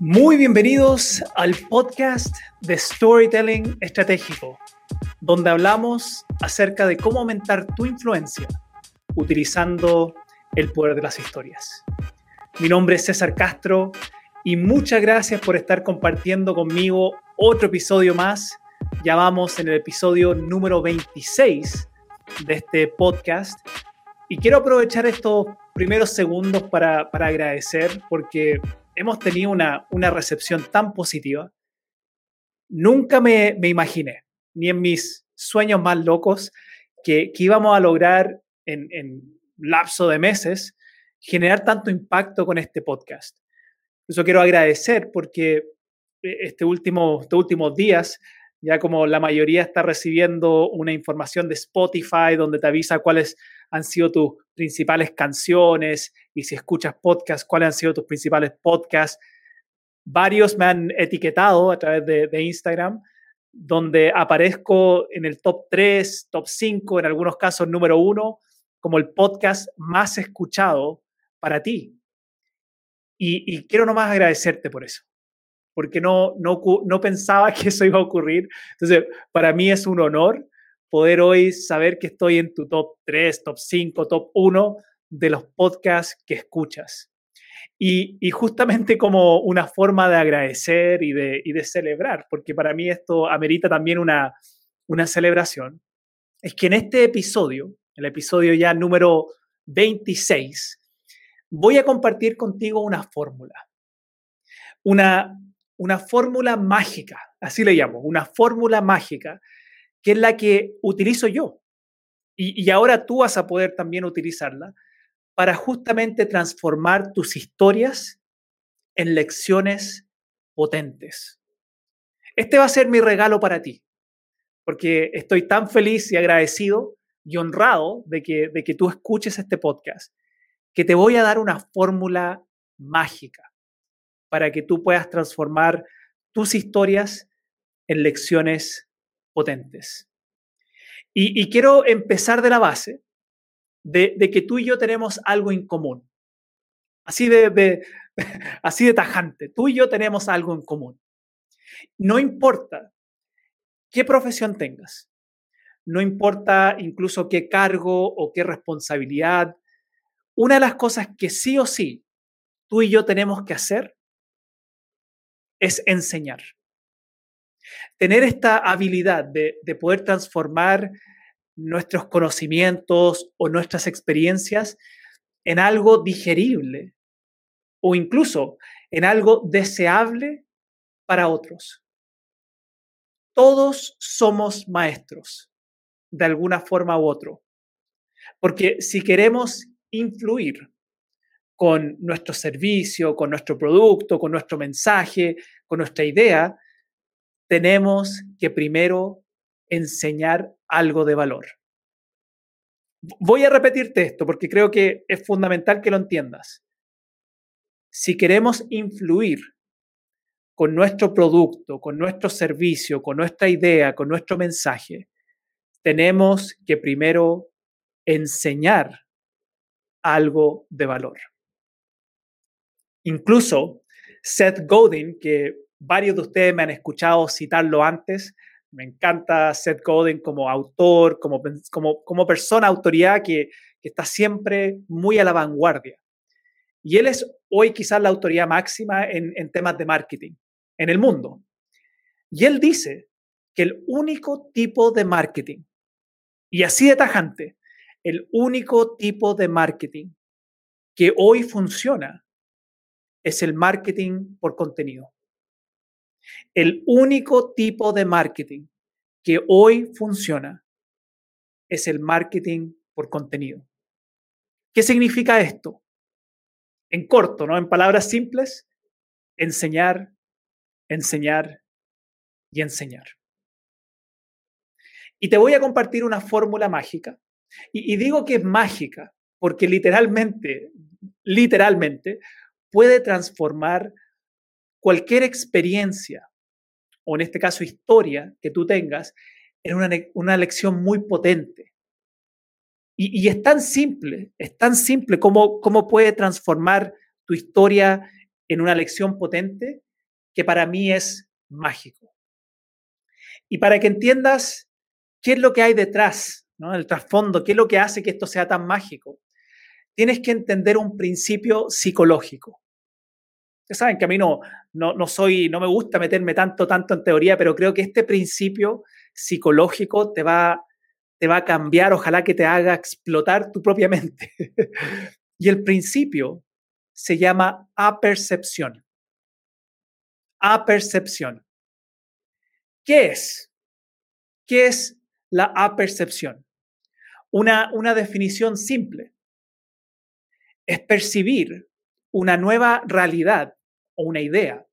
Muy bienvenidos al podcast de Storytelling Estratégico, donde hablamos acerca de cómo aumentar tu influencia utilizando el poder de las historias. Mi nombre es César Castro y muchas gracias por estar compartiendo conmigo otro episodio más. Ya vamos en el episodio número 26 de este podcast y quiero aprovechar estos primeros segundos para, para agradecer porque hemos tenido una, recepción tan positiva. Nunca me, imaginé, ni en mis sueños más locos, que, íbamos a lograr en, en, lapso de meses generar tanto impacto con este podcast. Eso quiero agradecer porque eh, este último, estos últimos días, ya como la mayoría está recibiendo una información de Spotify donde te avisa cuáles han sido tus principales canciones y si escuchas podcasts, cuáles han sido tus principales podcasts. Varios me han etiquetado a través de, Instagram, donde aparezco en el top 3, top 5, en algunos casos número 1, como el podcast más escuchado para ti. Y, quiero nomás agradecerte por eso, porque no, no, no pensaba que eso iba a ocurrir. Entonces, para mí es un honor poder hoy saber que estoy en tu top 3, top 5, top 1 de los podcasts que escuchas. Y, justamente como una forma de agradecer y de, celebrar, porque para mí esto amerita también una, celebración, es que en este episodio, el episodio ya número 26, voy a compartir contigo una fórmula. Una fórmula mágica, así le llamo, una fórmula mágica que es la que utilizo yo. Y, ahora tú vas a poder también utilizarla para justamente transformar tus historias en lecciones potentes. Este va a ser mi regalo para ti, porque estoy tan feliz y agradecido y honrado de que, de que tú escuches este podcast, que te voy a dar una fórmula mágica para que tú puedas transformar tus historias en lecciones potentes. Y, quiero empezar de la base de, que tú y yo tenemos algo en común. Así de, así de tajante. Tú y yo tenemos algo en común. No importa qué profesión tengas, no importa incluso qué cargo o qué responsabilidad, una de las cosas que sí o sí tú y yo tenemos que hacer es enseñar. Tener esta habilidad de, poder transformar nuestros conocimientos o nuestras experiencias en algo digerible o incluso en algo deseable para otros. Todos somos maestros, de alguna forma u otro, porque si queremos influir con nuestro servicio, con nuestro producto, con nuestro mensaje, con nuestra idea, tenemos que primero enseñar algo de valor. Voy a repetirte esto porque creo que es fundamental que lo entiendas. Si queremos influir con nuestro producto, con nuestro servicio, con nuestra idea, con nuestro mensaje, tenemos que primero enseñar algo de valor. Incluso Seth Godin, que varios de ustedes me han escuchado citarlo antes. Me encanta Seth Godin como autor, como, como, persona, autoridad que, está siempre muy a la vanguardia. Y él es hoy quizás la autoridad máxima en temas de marketing en el mundo. Y él dice que el único tipo de marketing, y así de tajante, el único tipo de marketing que hoy funciona es el marketing por contenido. El único tipo de marketing que hoy funciona es el marketing por contenido. ¿Qué significa esto? En corto, ¿no? En palabras simples, enseñar, enseñar y enseñar. Y te voy a compartir una fórmula mágica. Y, y, digo que es mágica porque literalmente, literalmente, puede transformar cualquier experiencia, o en este caso historia, que tú tengas, es una, una lección muy potente. Y, es tan simple, es tan simple como cómo puede transformar tu historia en una lección potente, que para mí es mágico. Y para que entiendas qué es lo que hay detrás, ¿no? el trasfondo, qué es lo que hace que esto sea tan mágico, tienes que entender un principio psicológico. Ustedes saben que a mí no, no, soy, no me gusta meterme tanto, tanto en teoría, pero creo que este principio psicológico te va, te va a cambiar, ojalá que te haga explotar tu propia mente. y el principio se llama apercepción. Apercepción. ¿Qué es? ¿Qué es la apercepción? Una, una definición simple. Es percibir una nueva realidad o una idea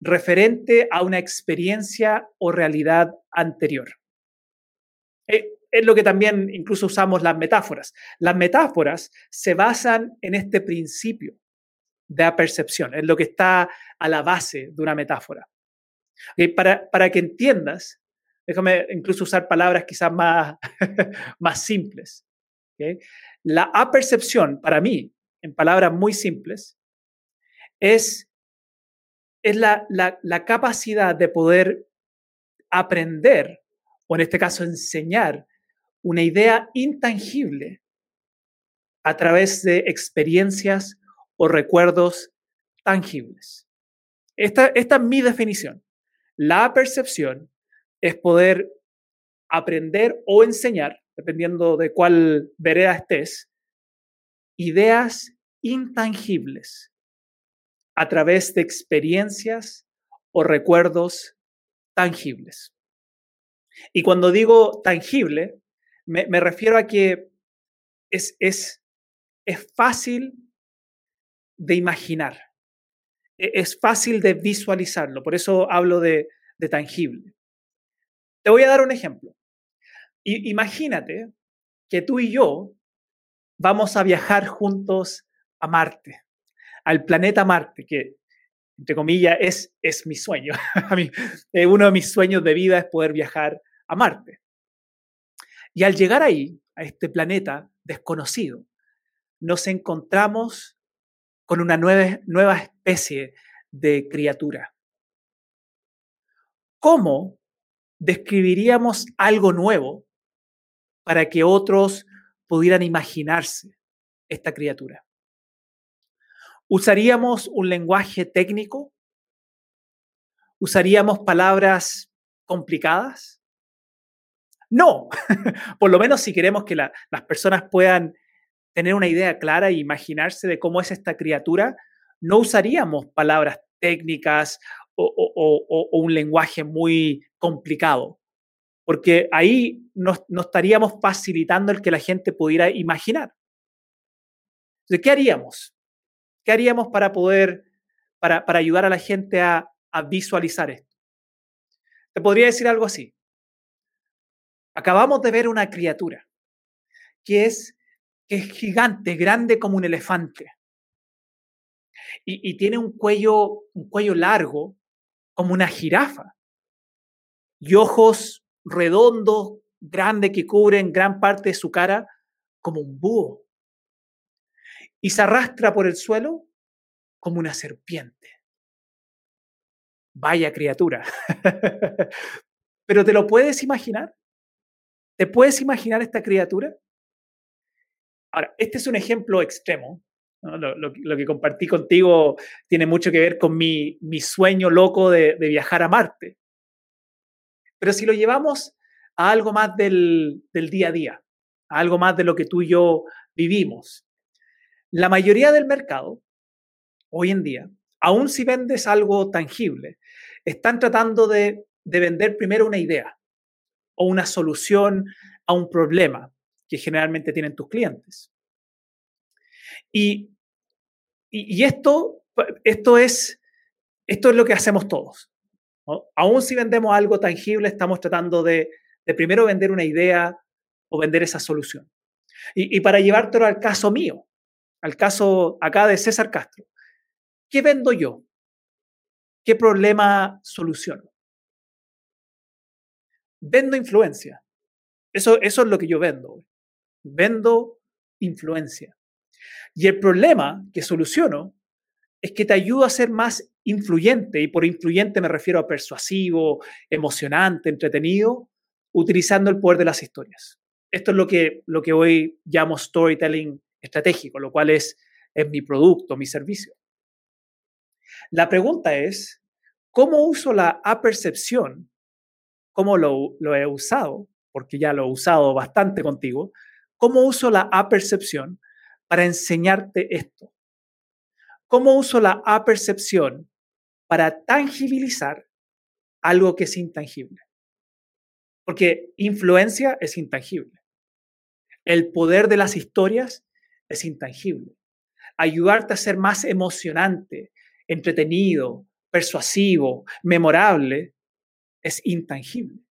referente a una experiencia o realidad anterior. Eh, es lo que también incluso usamos las metáforas. Las metáforas se basan en este principio de apercepción, es lo que está a la base de una metáfora. Para, para, que entiendas, déjame incluso usar palabras quizás más, más simples. La apercepción, para mí, en palabras muy simples, es, es la, la, capacidad de poder aprender, o en este caso enseñar, una idea intangible a través de experiencias o recuerdos tangibles. Esta, esta es mi definición. La percepción es poder aprender o enseñar, dependiendo de cuál vereda estés, ideas intangibles a través de experiencias o recuerdos tangibles. Y cuando digo tangible, me, refiero a que es, es, es fácil de imaginar, e, es fácil de visualizarlo, por eso hablo de, de tangible. Te voy a dar un ejemplo. imagínate que tú y yo vamos a viajar juntos a Marte al planeta Marte, que entre comillas es, es mi sueño. Eh, uno de mis sueños de vida es poder viajar a Marte. Y al llegar ahí, a este planeta desconocido, nos encontramos con una nueva especie de criatura. ¿Cómo describiríamos algo nuevo para que otros pudieran imaginarse esta criatura? ¿Usaríamos un lenguaje técnico? ¿Usaríamos palabras complicadas? No, por lo menos si queremos que las personas puedan tener una idea clara e imaginarse de cómo es esta criatura, no usaríamos palabras técnicas o, un lenguaje muy complicado, porque ahí no, estaríamos facilitando el que la gente pudiera imaginar. ¿De ¿qué haríamos? ¿Qué haríamos para poder, para, para ayudar a la gente a, a visualizar esto? Te podría decir algo así. Acabamos de ver una criatura que es, que es gigante, grande como un elefante. Y, y, tiene un cuello, un cuello largo como una jirafa. Y ojos redondos, grandes, que cubren gran parte de su cara como un búho y se arrastra por el suelo como una serpiente. Vaya criatura. Pero ¿te lo puedes imaginar? ¿Te puedes imaginar esta criatura? Ahora, este es un ejemplo extremo. Lo, que compartí contigo tiene mucho que ver con mi, mi sueño loco de, de, viajar a Marte. Pero si lo llevamos a algo más del, del día a día, a algo más de lo que tú y yo vivimos, la mayoría del mercado, hoy en día, aun si vendes algo tangible, están tratando de, vender primero una idea o una solución a un problema que generalmente tienen tus clientes. Y, y, esto, esto, es, esto es lo que hacemos todos. Aún si vendemos algo tangible, estamos tratando de, primero vender una idea o vender esa solución. Y, y para llevártelo al caso mío, al caso acá de César Castro. ¿Qué vendo yo? ¿Qué problema soluciono? Vendo influencia. Eso, es lo que yo vendo. Vendo influencia. Y el problema que soluciono es que te ayuda a ser más influyente, y por influyente me refiero a persuasivo, emocionante, entretenido, utilizando el poder de las historias. Esto es lo que, lo que hoy llamo storytelling estratégico, lo cual es, es mi producto, mi servicio. La pregunta es, ¿cómo uso la apercepción? ¿Cómo lo, lo he usado? Porque ya lo he usado bastante contigo. ¿Cómo uso la apercepción para enseñarte esto? ¿Cómo uso la apercepción para tangibilizar algo que es intangible? Porque influencia es intangible. El poder de las historias es intangible. Ayudarte a ser más emocionante, entretenido, persuasivo, memorable, es intangible.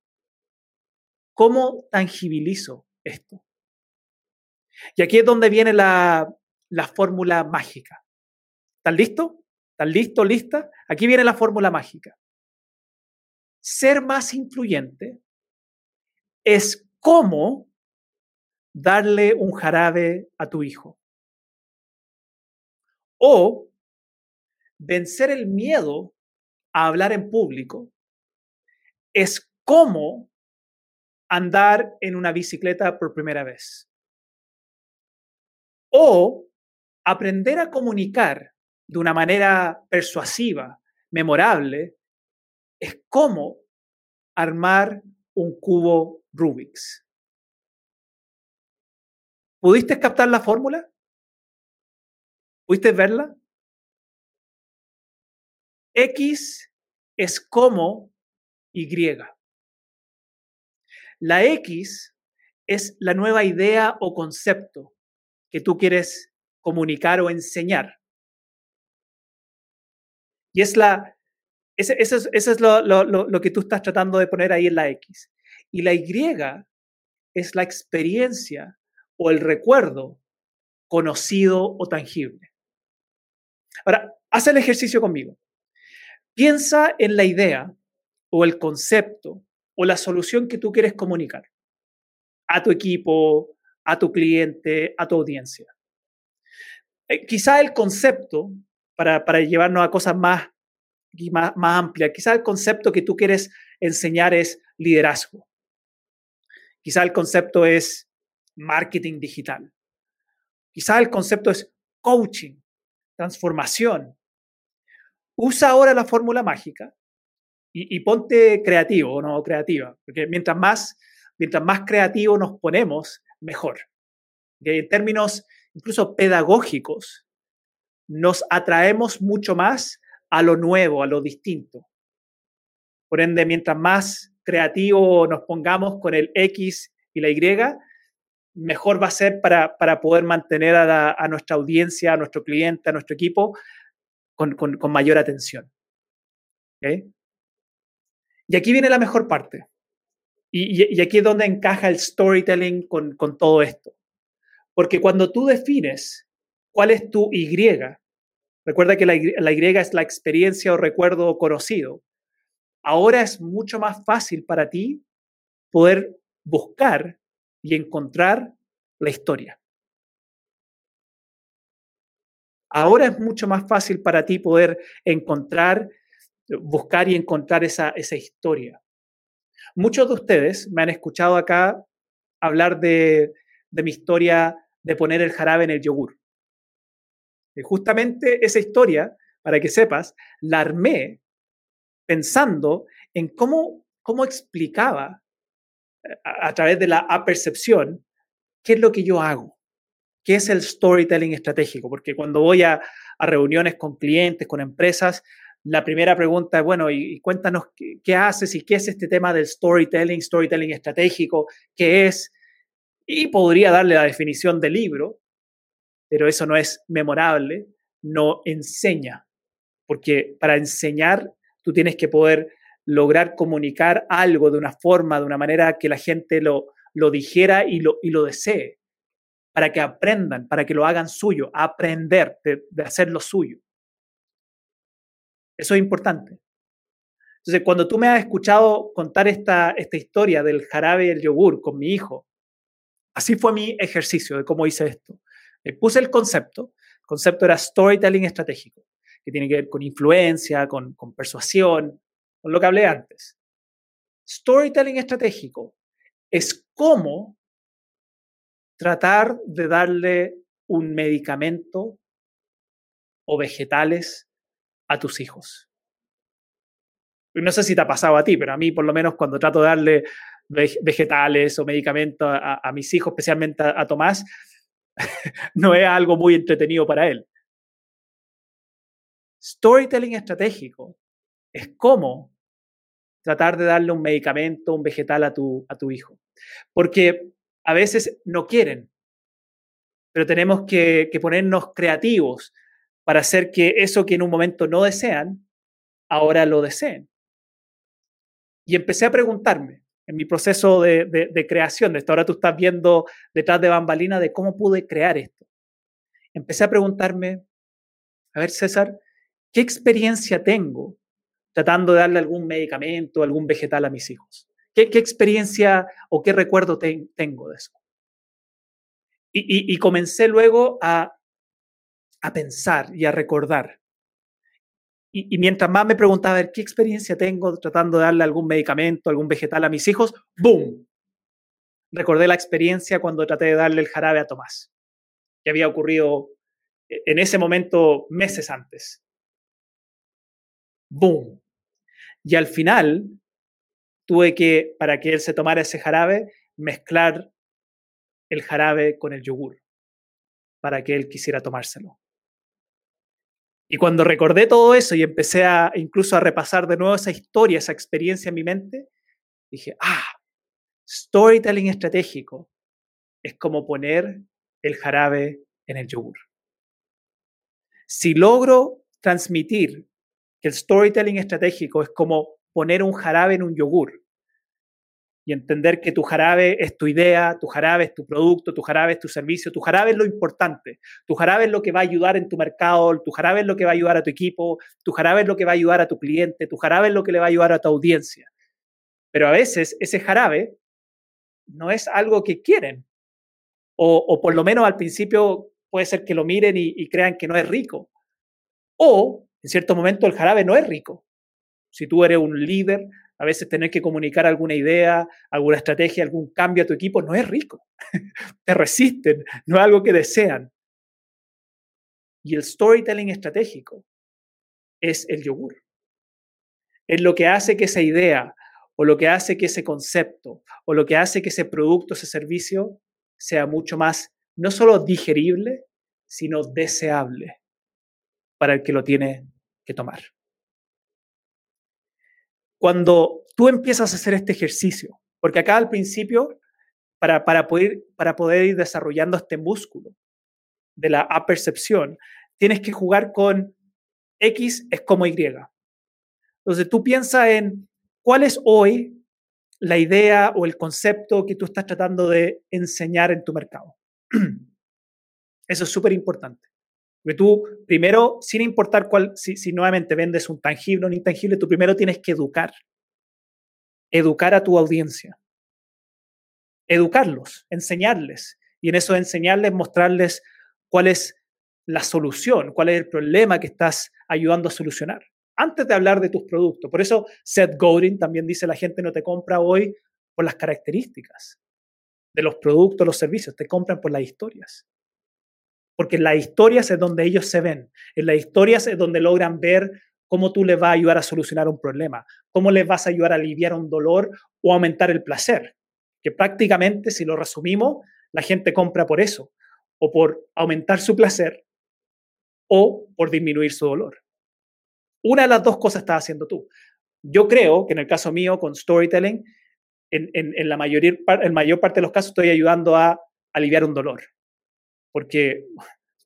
¿Cómo tangibilizo esto? Y aquí es donde viene la, la fórmula mágica. ¿Están listos? ¿Están listos, lista? Aquí viene la fórmula mágica. Ser más influyente es como darle un jarabe a tu hijo. O vencer el miedo a hablar en público es como andar en una bicicleta por primera vez. O aprender a comunicar de una manera persuasiva, memorable, es como armar un cubo Rubik's. ¿Pudiste captar la fórmula? ¿Pudiste verla? X es como Y. La X es la nueva idea o concepto que tú quieres comunicar o enseñar. Y es la, eso es, lo, lo, que tú estás tratando de poner ahí en la X. Y la Y es la experiencia o el recuerdo conocido o tangible. Ahora, haz el ejercicio conmigo. Piensa en la idea o el concepto o la solución que tú quieres comunicar a tu equipo, a tu cliente, a tu audiencia. Eh, quizá el concepto, para, para, llevarnos a cosas más, más, más amplias, quizá el concepto que tú quieres enseñar es liderazgo. Quizá el concepto es marketing digital. Quizá el concepto es coaching, transformación. Usa ahora la fórmula mágica y, ponte creativo o no creativa, porque mientras más, mientras más creativo nos ponemos, mejor. En términos incluso pedagógicos, nos atraemos mucho más a lo nuevo, a lo distinto. Por ende, mientras más creativo nos pongamos con el X y la Y, mejor va a ser para, para poder mantener a, nuestra audiencia, a nuestro cliente, a nuestro equipo con, con, mayor atención. Y aquí viene la mejor parte. Y, y, aquí es donde encaja el storytelling con, con todo esto. Porque cuando tú defines cuál es tu Y, recuerda que la, la Y es la experiencia o recuerdo conocido, ahora es mucho más fácil para ti poder buscar y encontrar la historia. Ahora es mucho más fácil para ti poder encontrar, buscar y encontrar esa, esa historia. Muchos de ustedes me han escuchado acá hablar de, de mi historia de poner el jarabe en el yogur. Y justamente esa historia, para que sepas, la armé pensando en cómo, cómo explicaba a, través de la apercepción qué es lo que yo hago, qué es el storytelling estratégico, porque cuando voy a, reuniones con clientes, con empresas, la primera pregunta es, bueno, y, cuéntanos qué, qué, haces y qué es este tema del storytelling, storytelling estratégico, qué es. Y podría darle la definición del libro, pero eso no es memorable, no enseña, porque para enseñar tú tienes que poder lograr comunicar algo de una forma, de una manera que la gente lo, lo dijera y lo, y lo desee, para que aprendan, para que lo hagan suyo, aprender de, de hacerlo suyo. Eso es importante. Entonces, cuando tú me has escuchado contar esta, esta historia del jarabe y el yogur con mi hijo, así fue mi ejercicio de cómo hice esto. Me puse el concepto, el concepto era storytelling estratégico que tiene que ver con influencia, con, con persuasión, lo que hablé antes. Storytelling estratégico es cómo tratar de darle un medicamento o vegetales a tus hijos. No sé si te ha pasado a ti, pero a mí por lo menos cuando trato de darle vegetales o medicamentos a, mis hijos, especialmente a, Tomás, no es algo muy entretenido para él. Storytelling estratégico es cómo tratar de darle un medicamento, un vegetal a tu, a tu hijo. Porque a veces no quieren, pero tenemos que, que ponernos creativos para hacer que eso que en un momento no desean, ahora lo deseen. Y empecé a preguntarme, en mi proceso de, creación de esto. Ahora tú estás viendo detrás de bambalina de cómo pude crear esto. Empecé a preguntarme, a ver César, ¿qué experiencia tengo tratando de darle algún medicamento, algún vegetal a mis hijos? ¿Qué, experiencia o qué recuerdo tengo de eso? Y, comencé luego a, pensar y a recordar y, mientras más me preguntaba, a ¿qué experiencia tengo tratando de darle algún medicamento, algún vegetal a mis hijos? ¡Boom! Recordé la experiencia cuando traté de darle el jarabe a Tomás, que había ocurrido e, en ese momento meses antes. ¡Boom! Y al final tuve que, para que él se tomara ese jarabe, mezclar el jarabe con el yogur, para que él quisiera tomárselo. Y cuando recordé todo eso y empecé a incluso a repasar de nuevo esa historia, esa experiencia en mi mente, dije, ah, storytelling estratégico es como poner el jarabe en el yogur. Si logro transmitir el storytelling estratégico es como poner un jarabe en un yogur, y entender que tu jarabe es tu idea, tu jarabe es tu producto, tu jarabe es tu servicio, tu jarabe es lo importante, tu jarabe es lo que va a ayudar en tu mercado, tu jarabe es lo que va a ayudar a tu equipo, tu jarabe es lo que va a ayudar a tu cliente, tu jarabe es lo que le va a ayudar a tu audiencia. Pero a veces ese jarabe no es algo que quieren, o, por lo menos al principio puede ser que lo miren y, y crean que no es rico, o en cierto momento el jarabe no es rico. Si tú eres un líder, a veces tener que comunicar alguna idea, alguna estrategia, algún cambio a tu equipo no es rico. Te resisten, no es algo que desean. Y el storytelling estratégico es el yogur. Es lo que hace que esa idea o lo que hace que ese concepto o lo que hace que ese producto, ese servicio sea mucho más, no solo digerible, sino deseable para el que lo tiene que tomar. Cuando tú empiezas a hacer este ejercicio, porque acá al principio, para, para, poder, para poder ir desarrollando este músculo de la apercepción, tienes que jugar con X es como Y. Entonces tú piensas en cuál es hoy la idea o el concepto que tú estás tratando de enseñar en tu mercado. Eso es súper importante. Tú, primero, sin importar cuál, si, si nuevamente vendes un tangible o un intangible, tú primero tienes que educar. Educar a tu audiencia. Educarlos, enseñarles. Y en eso enseñarles, mostrarles cuál es la solución, cuál es el problema que estás ayudando a solucionar. Antes de hablar de tus productos. Por eso Seth Godin también dice, la gente no te compra hoy por las características de los productos, los servicios, te compran por las historias. Porque en las historias es donde ellos se ven, en las historias es donde logran ver cómo tú les vas a ayudar a solucionar un problema, cómo les vas a ayudar a aliviar un dolor o aumentar el placer. Que prácticamente, si lo resumimos, la gente compra por eso, o por aumentar su placer, o por disminuir su dolor. Una de las dos cosas estás haciendo tú. Yo creo que en el caso mío, con storytelling, en, la mayor parte de los casos estoy ayudando a aliviar un dolor porque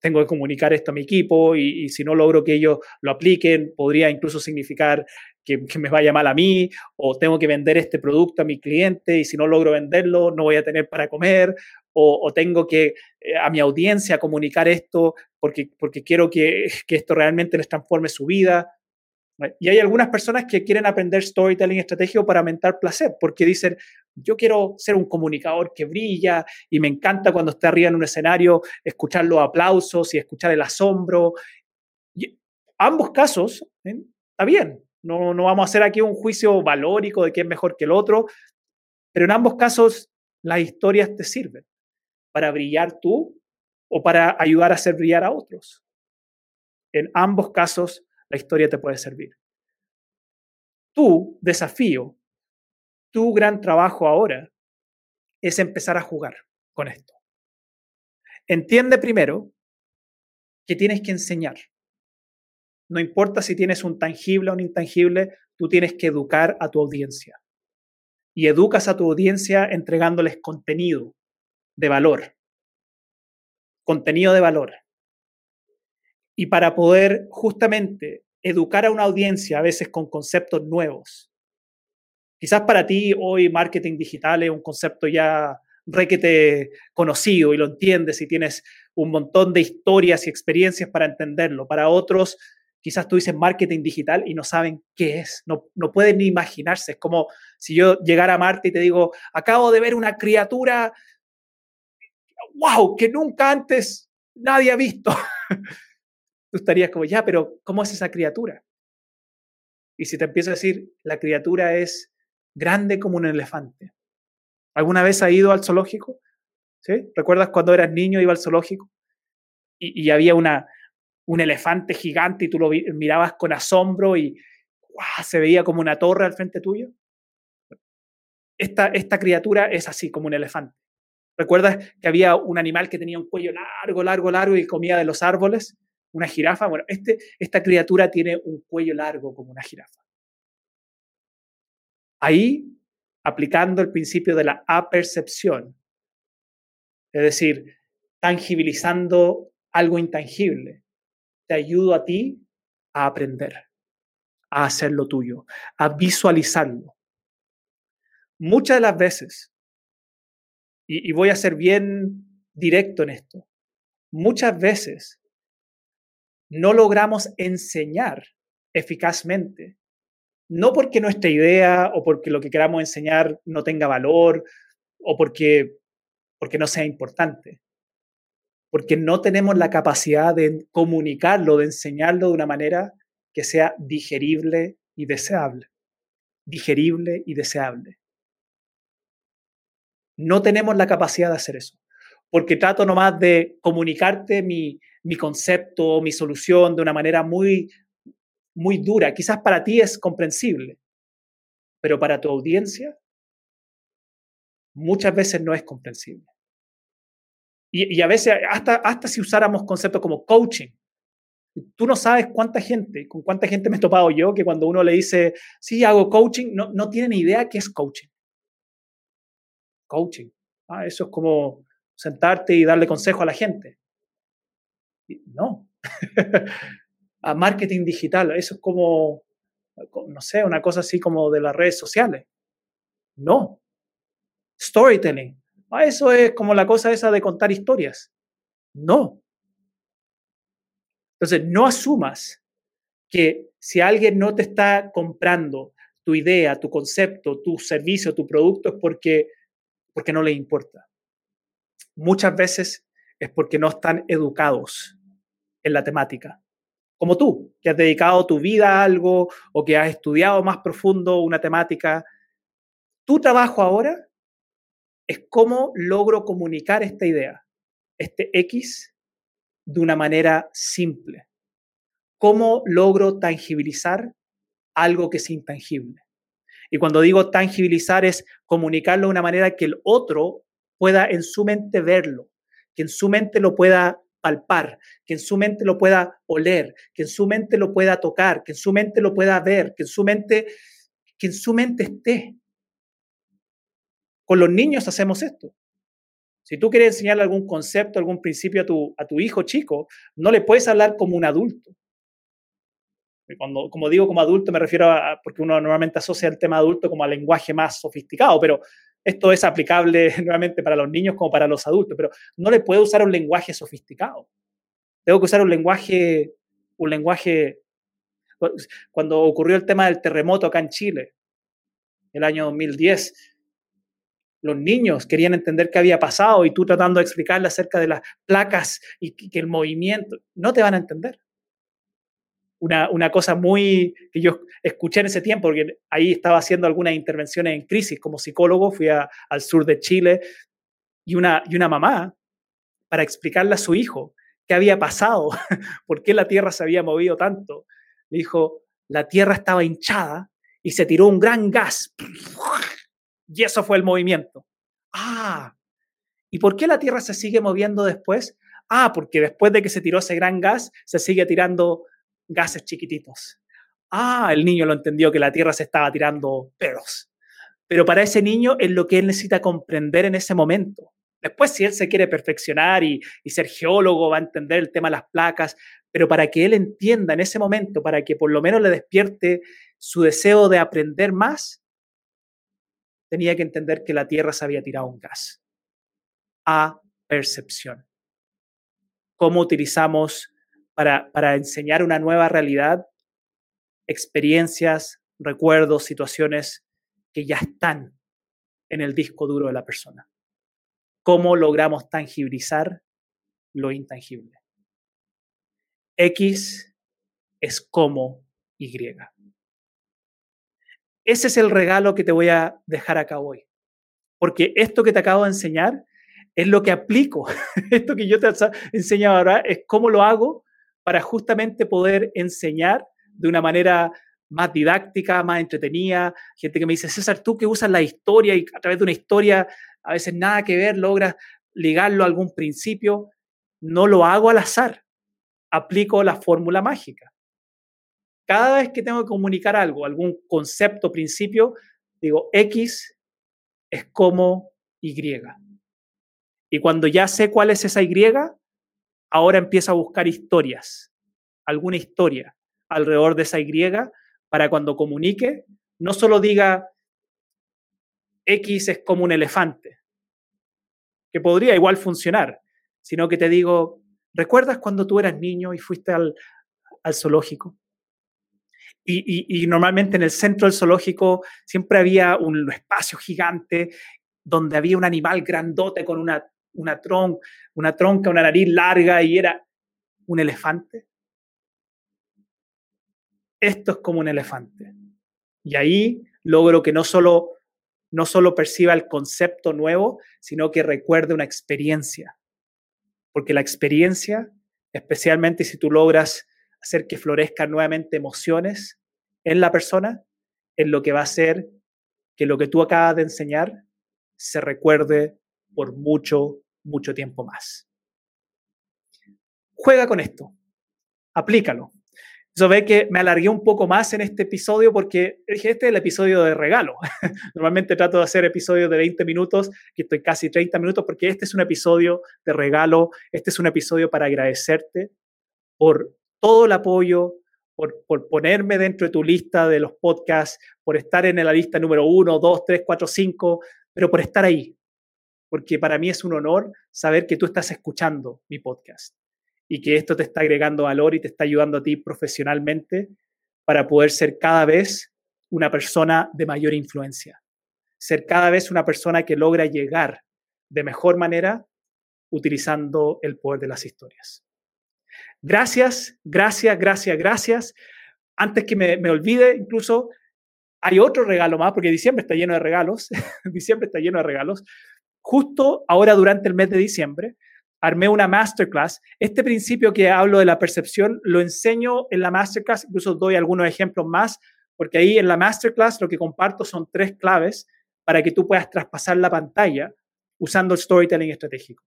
tengo que comunicar esto a mi equipo y, si no logro que ellos lo apliquen, podría incluso significar que, me vaya mal a mí o tengo que vender este producto a mi cliente y si no logro venderlo no voy a tener para comer o, tengo que eh, a mi audiencia comunicar esto porque, porque quiero que, que esto realmente les transforme su vida. Y hay algunas personas que quieren aprender storytelling estratégico para aumentar placer, porque dicen, yo quiero ser un comunicador que brilla y me encanta cuando estoy arriba en un escenario escuchar los aplausos y escuchar el asombro. ambos casos, ¿eh? está bien, no, no vamos a hacer aquí un juicio valórico de quién es mejor que el otro, pero en ambos casos las historias te sirven para brillar tú o para ayudar a hacer brillar a otros. En ambos casos la historia te puede servir. Tu desafío, tu gran trabajo ahora es empezar a jugar con esto. Entiende primero que tienes que enseñar. No importa si tienes un tangible o un intangible, tú tienes que educar a tu audiencia. Y educas a tu audiencia entregándoles contenido de valor. Contenido de valor. Y para poder justamente educar a una audiencia a veces con conceptos nuevos. Quizás para ti hoy marketing digital es un concepto ya requete conocido y lo entiendes y tienes un montón de historias y experiencias para entenderlo. Para otros, quizás tú dices marketing digital y no saben qué es, no, no pueden ni imaginarse. Es como si yo llegara a Marte y te digo, acabo de ver una criatura, wow, que nunca antes nadie ha visto. tú estarías como, ya, pero ¿cómo es esa criatura? Y si te empiezo a decir, la criatura es grande como un elefante. ¿Alguna vez has ido al zoológico? ¿Recuerdas cuando eras niño iba al zoológico? Y, había una, un elefante gigante y tú lo mirabas con asombro y se veía como una torre al frente tuyo. Esta, esta criatura es así, como un elefante. ¿Recuerdas que había un animal que tenía un cuello largo, largo, largo y comía de los árboles? Una jirafa. Bueno, este, esta criatura tiene un cuello largo como una jirafa. Ahí, aplicando el principio de la apercepción, es decir, tangibilizando algo intangible, te ayudo a ti a aprender, a hacerlo tuyo, a visualizarlo. Muchas de las veces, y voy a ser bien directo en esto, muchas veces no logramos enseñar eficazmente, no porque nuestra idea o porque lo que queramos enseñar no tenga valor o porque, porque no sea importante, porque no tenemos la capacidad de comunicarlo, de enseñarlo de una manera que sea digerible y deseable. Digerible y deseable. No tenemos la capacidad de hacer eso, porque trato nomás de comunicarte mi, mi concepto, mi solución de una manera muy, muy dura. Quizás para ti es comprensible, pero para tu audiencia muchas veces no es comprensible. Y, a veces, hasta, hasta si usáramos conceptos como coaching, tú no sabes cuánta gente, con cuánta gente me he topado yo, que cuando uno le dice, sí, hago coaching, no, no tienen idea qué es coaching. Coaching. Ah, eso es como sentarte y darle consejo a la gente. No. a marketing digital, eso es como, no sé, una cosa así como de las redes sociales. No. Storytelling. Ah, eso es como la cosa esa de contar historias. No. Entonces, no asumas que si alguien no te está comprando tu idea, tu concepto, tu servicio, tu producto, es porque, porque no le importa. Muchas veces es porque no están educados en la temática. Como tú, que has dedicado tu vida a algo o que has estudiado más profundo una temática. Tu trabajo ahora es cómo logro comunicar esta idea, este X, de una manera simple. ¿Cómo logro tangibilizar algo que es intangible? Y cuando digo tangibilizar es comunicarlo de una manera que el otro pueda en su mente verlo, que en su mente lo pueda palpar, que en su mente lo pueda oler, que en su mente lo pueda tocar, que en su mente lo pueda ver, que en su mente, que en su mente esté. Con los niños hacemos esto. Si tú quieres enseñarle algún concepto, algún principio a tu, a tu hijo chico, no le puedes hablar como un adulto. Cuando, como digo como adulto me refiero a, porque uno normalmente asocia el tema adulto como al lenguaje más sofisticado, pero esto es aplicable nuevamente para los niños como para los adultos, pero no le puedo usar un lenguaje sofisticado. Tengo que usar un lenguaje, un lenguaje. Cuando ocurrió el tema del terremoto acá en Chile, el año 2010, los niños querían entender qué había pasado y tú tratando de explicarle acerca de las placas y que el movimiento, no te van a entender. Una, una, cosa muy que yo escuché en ese tiempo, porque ahí estaba haciendo algunas intervenciones en crisis como psicólogo, fui al sur de Chile, y una, y una mamá, para explicarle a su hijo qué había pasado, por qué la tierra se había movido tanto, le dijo, la tierra estaba hinchada y se tiró un gran gas. Y eso fue el movimiento. Ah, ¿y por qué la tierra se sigue moviendo después? Ah, porque después de que se tiró ese gran gas, se sigue tirando gases chiquititos. Ah, el niño lo entendió que la Tierra se estaba tirando pedos. Pero para ese niño es lo que él necesita comprender en ese momento. Después, si él se quiere perfeccionar y, y, ser geólogo, va a entender el tema de las placas, pero para que él entienda en ese momento, para que por lo menos le despierte su deseo de aprender más, tenía que entender que la Tierra se había tirado un gas. A percepción. ¿Cómo utilizamos para, enseñar una nueva realidad, experiencias, recuerdos, situaciones que ya están en el disco duro de la persona. ¿Cómo logramos tangibilizar lo intangible? X es como Y. Ese es el regalo que te voy a dejar acá hoy. Porque esto que te acabo de enseñar es lo que aplico. esto que yo te enseño ahora es cómo lo hago para justamente poder enseñar de una manera más didáctica, más entretenida. Gente que me dice, César, tú que usas la historia y a través de una historia a veces nada que ver, logras ligarlo a algún principio. No lo hago al azar, aplico la fórmula mágica. Cada vez que tengo que comunicar algo, algún concepto, principio, digo, X es como Y. Y cuando ya sé cuál es esa Y, ahora empieza a buscar historias, alguna historia alrededor de esa Y para cuando comunique, no solo diga X es como un elefante, que podría igual funcionar, sino que te digo, ¿recuerdas cuando tú eras niño y fuiste al, zoológico? Y, y, normalmente en el centro del zoológico siempre había un espacio gigante donde había un animal grandote con una una, tron, una tronca, una nariz larga y era un elefante. Esto es como un elefante. Y ahí logro que no solo, no solo perciba el concepto nuevo, sino que recuerde una experiencia. Porque la experiencia, especialmente si tú logras hacer que florezcan nuevamente emociones en la persona, es lo que va a hacer que lo que tú acabas de enseñar se recuerde por mucho, mucho tiempo más. Juega con esto, aplícalo. Eso ve que me alargué un poco más en este episodio porque dije, este es el episodio de regalo. Normalmente trato de hacer episodios de 20 minutos, que estoy casi 30 minutos, porque este es un episodio de regalo, este es un episodio para agradecerte por todo el apoyo, por, por ponerme dentro de tu lista de los podcasts, por estar en la lista número 1, 2, 3, 4, 5, pero por estar ahí, porque para mí es un honor saber que tú estás escuchando mi podcast y que esto te está agregando valor y te está ayudando a ti profesionalmente para poder ser cada vez una persona de mayor influencia, ser cada vez una persona que logra llegar de mejor manera utilizando el poder de las historias. Gracias, gracias, gracias, gracias. Antes que me, me olvide, incluso hay otro regalo más, porque diciembre está lleno de regalos, diciembre está lleno de regalos justo ahora durante el mes de diciembre, armé una masterclass. Este principio que hablo de la percepción lo enseño en la masterclass, incluso doy algunos ejemplos más, porque ahí en la masterclass lo que comparto son tres claves para que tú puedas traspasar la pantalla usando el storytelling estratégico.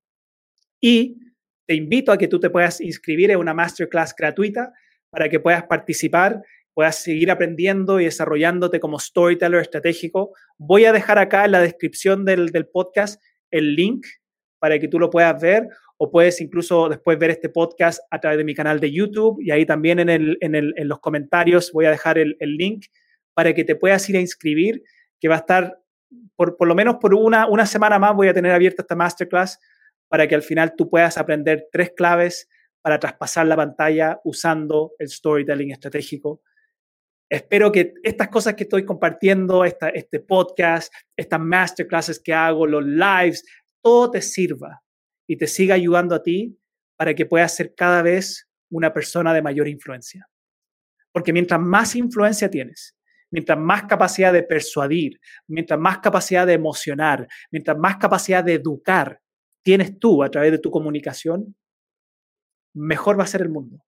Y te invito a que tú te puedas inscribir en una masterclass gratuita para que puedas participar, puedas seguir aprendiendo y desarrollándote como storyteller estratégico. Voy a dejar acá en la descripción del, del podcast el link para que tú lo puedas ver o puedes incluso después ver este podcast a través de mi canal de YouTube y ahí también en, el, en, el, en los comentarios voy a dejar el, el, link para que te puedas ir a inscribir, que va a estar, por, por lo menos por una, una semana más voy a tener abierta esta masterclass para que al final tú puedas aprender tres claves para traspasar la pantalla usando el storytelling estratégico Espero que estas cosas que estoy compartiendo, esta, este podcast, estas masterclasses que hago, los lives, todo te sirva y te siga ayudando a ti para que puedas ser cada vez una persona de mayor influencia. Porque mientras más influencia tienes, mientras más capacidad de persuadir, mientras más capacidad de emocionar, mientras más capacidad de educar tienes tú a través de tu comunicación, mejor va a ser el mundo.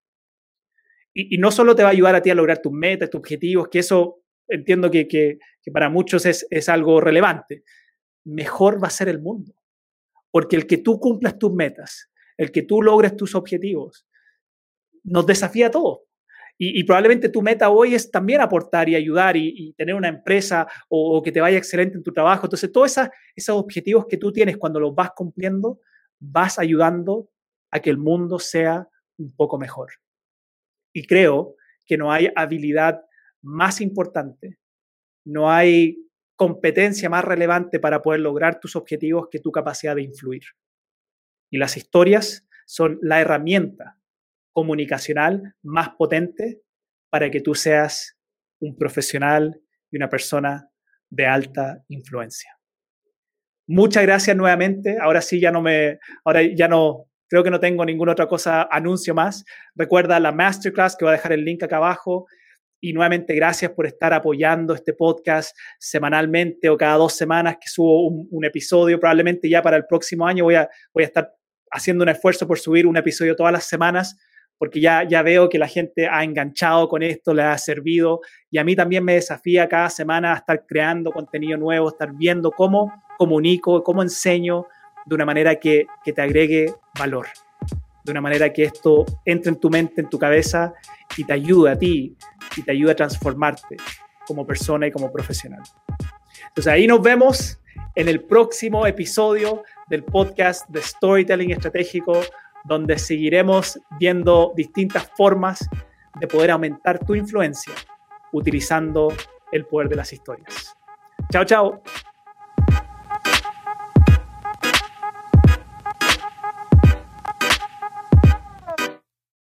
Y, no solo te va a ayudar a ti a lograr tus metas, tus objetivos, que eso entiendo que, que, para muchos es, es algo relevante, mejor va a ser el mundo. Porque el que tú cumplas tus metas, el que tú logres tus objetivos, nos desafía a todos. Y, probablemente tu meta hoy es también aportar y ayudar y, tener una empresa o, que te vaya excelente en tu trabajo. Entonces, todos esos objetivos que tú tienes cuando los vas cumpliendo, vas ayudando a que el mundo sea un poco mejor. Y creo que no hay habilidad más importante, no hay competencia más relevante para poder lograr tus objetivos que tu capacidad de influir. Y las historias son la herramienta comunicacional más potente para que tú seas un profesional y una persona de alta influencia. Muchas gracias nuevamente. Ahora sí ya no me, ahora ya no, creo que no tengo ninguna otra cosa, anuncio más. Recuerda la masterclass que voy a dejar el link acá abajo. Y nuevamente gracias por estar apoyando este podcast semanalmente o cada dos semanas que subo un, episodio. Probablemente ya para el próximo año voy a, voy a estar haciendo un esfuerzo por subir un episodio todas las semanas porque ya, ya veo que la gente ha enganchado con esto, le ha servido y a mí también me desafía cada semana a estar creando contenido nuevo, estar viendo cómo comunico, cómo enseño de una manera que, que te agregue valor, de una manera que esto entre en tu mente, en tu cabeza y te ayude a ti y te ayude a transformarte como persona y como profesional. Entonces ahí nos vemos en el próximo episodio del podcast de Storytelling Estratégico donde seguiremos viendo distintas formas de poder aumentar tu influencia utilizando el poder de las historias. Chao, chao.